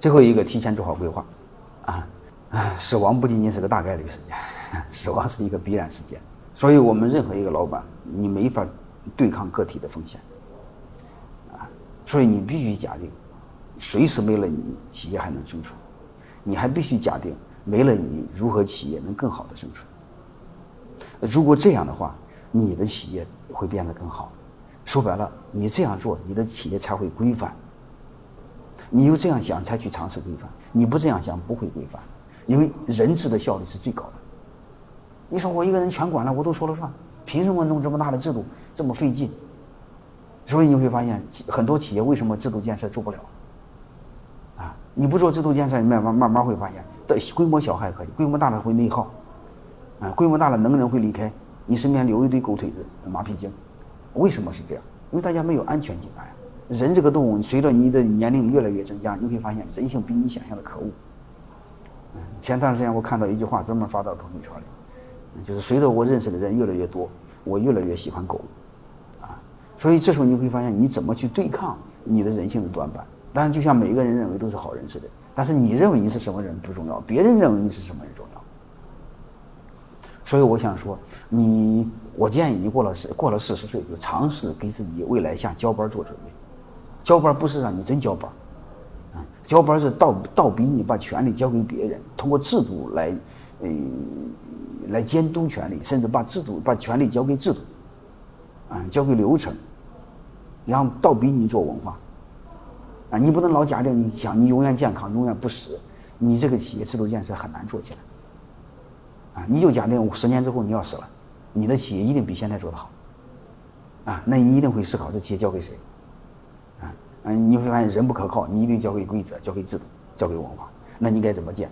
最后一个，提前做好规划，啊，啊，死亡不仅仅是个大概率事件，死亡是一个必然事件。所以我们任何一个老板，你没法对抗个体的风险，啊，所以你必须假定，随时没了你，企业还能生存。你还必须假定，没了你，如何企业能更好的生存？如果这样的话，你的企业会变得更好。说白了，你这样做，你的企业才会规范。你又这样想，才去尝试规范。你不这样想，不会规范，因为人治的效率是最高的。你说我一个人全管了，我都说了算，凭什么弄这么大的制度这么费劲？所以你会发现，很多企业为什么制度建设做不了？啊，你不做制度建设，你慢慢慢慢会发现，的规模小还可以，规模大了会内耗，啊，规模大了能人会离开，你身边留一堆狗腿子、马屁精。为什么是这样？因为大家没有安全紧呀。人这个动物，随着你的年龄越来越增加，你会发现人性比你想象的可恶。前段时间我看到一句话，专门发到朋友圈里，就是随着我认识的人越来越多，我越来越喜欢狗，啊，所以这时候你会发现，你怎么去对抗你的人性的短板？当然，就像每一个人认为都是好人似的，但是你认为你是什么人不重要，别人认为你是什么人重要。所以我想说，你，我建议你过了四过了四十岁，就尝试给自己未来下交班做准备。交班不是让你真交班，啊，交班是倒倒逼你把权力交给别人，通过制度来，呃，来监督权力，甚至把制度把权力交给制度，啊，交给流程，然后倒逼你做文化，啊，你不能老假定你想你永远健康，永远不死，你这个企业制度建设很难做起来。啊你就假定十年之后你要死了，你的企业一定比现在做得好，啊，那你一定会思考这企业交给谁，嗯，你会发现人不可靠，你一定交给规则、交给制度、交给文化，那你该怎么建？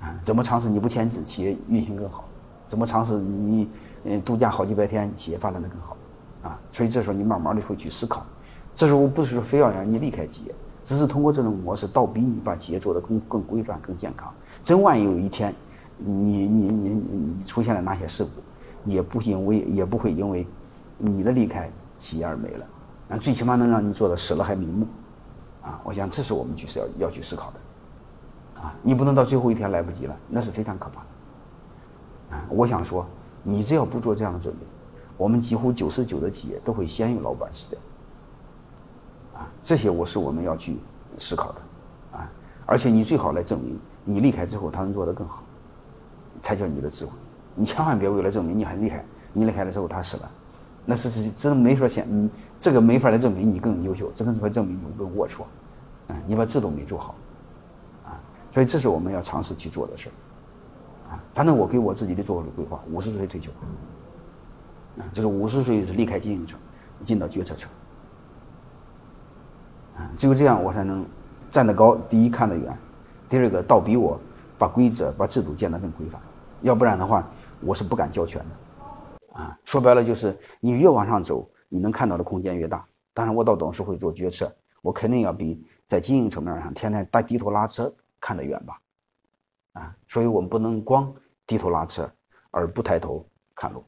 啊，怎么尝试你不签字，企业运行更好？怎么尝试你嗯度假好几百天，企业发展的更好？啊，所以这时候你慢慢的会去思考，这时候不是说非要让你离开企业，只是通过这种模式倒逼你把企业做得更更规范、更健康。真万一有一天。你你你你出现了哪些事故，也不因为也不会因为你的离开企业而没了，那，最起码能让你做的死了还瞑目，啊，我想这是我们就是要要去思考的，啊，你不能到最后一天来不及了，那是非常可怕的，啊，我想说，你只要不做这样的准备，我们几乎九十九的企业都会先有老板死掉，啊，这些我是我们要去思考的，啊，而且你最好来证明你离开之后他能做得更好。才叫你的智慧，你千万别为了证明你很厉害，你离开了之后他死了，那是是真没法显，嗯，这个没法来证明你更优秀，只能说证明你更龌龊，啊，你把制度没做好，啊，所以这是我们要尝试去做的事儿，啊，反正我给我自己的做规划，五十岁退休，啊，就是五十岁是离开经营层，进到决策层，啊，只有这样我才能站得高，第一看得远，第二个倒逼我把规则把制度建得更规范。要不然的话，我是不敢交权的，啊，说白了就是你越往上走，你能看到的空间越大。当然，我到董事会做决策，我肯定要比在经营层面上天天大低头拉车看得远吧，啊，所以我们不能光低头拉车而不抬头看路。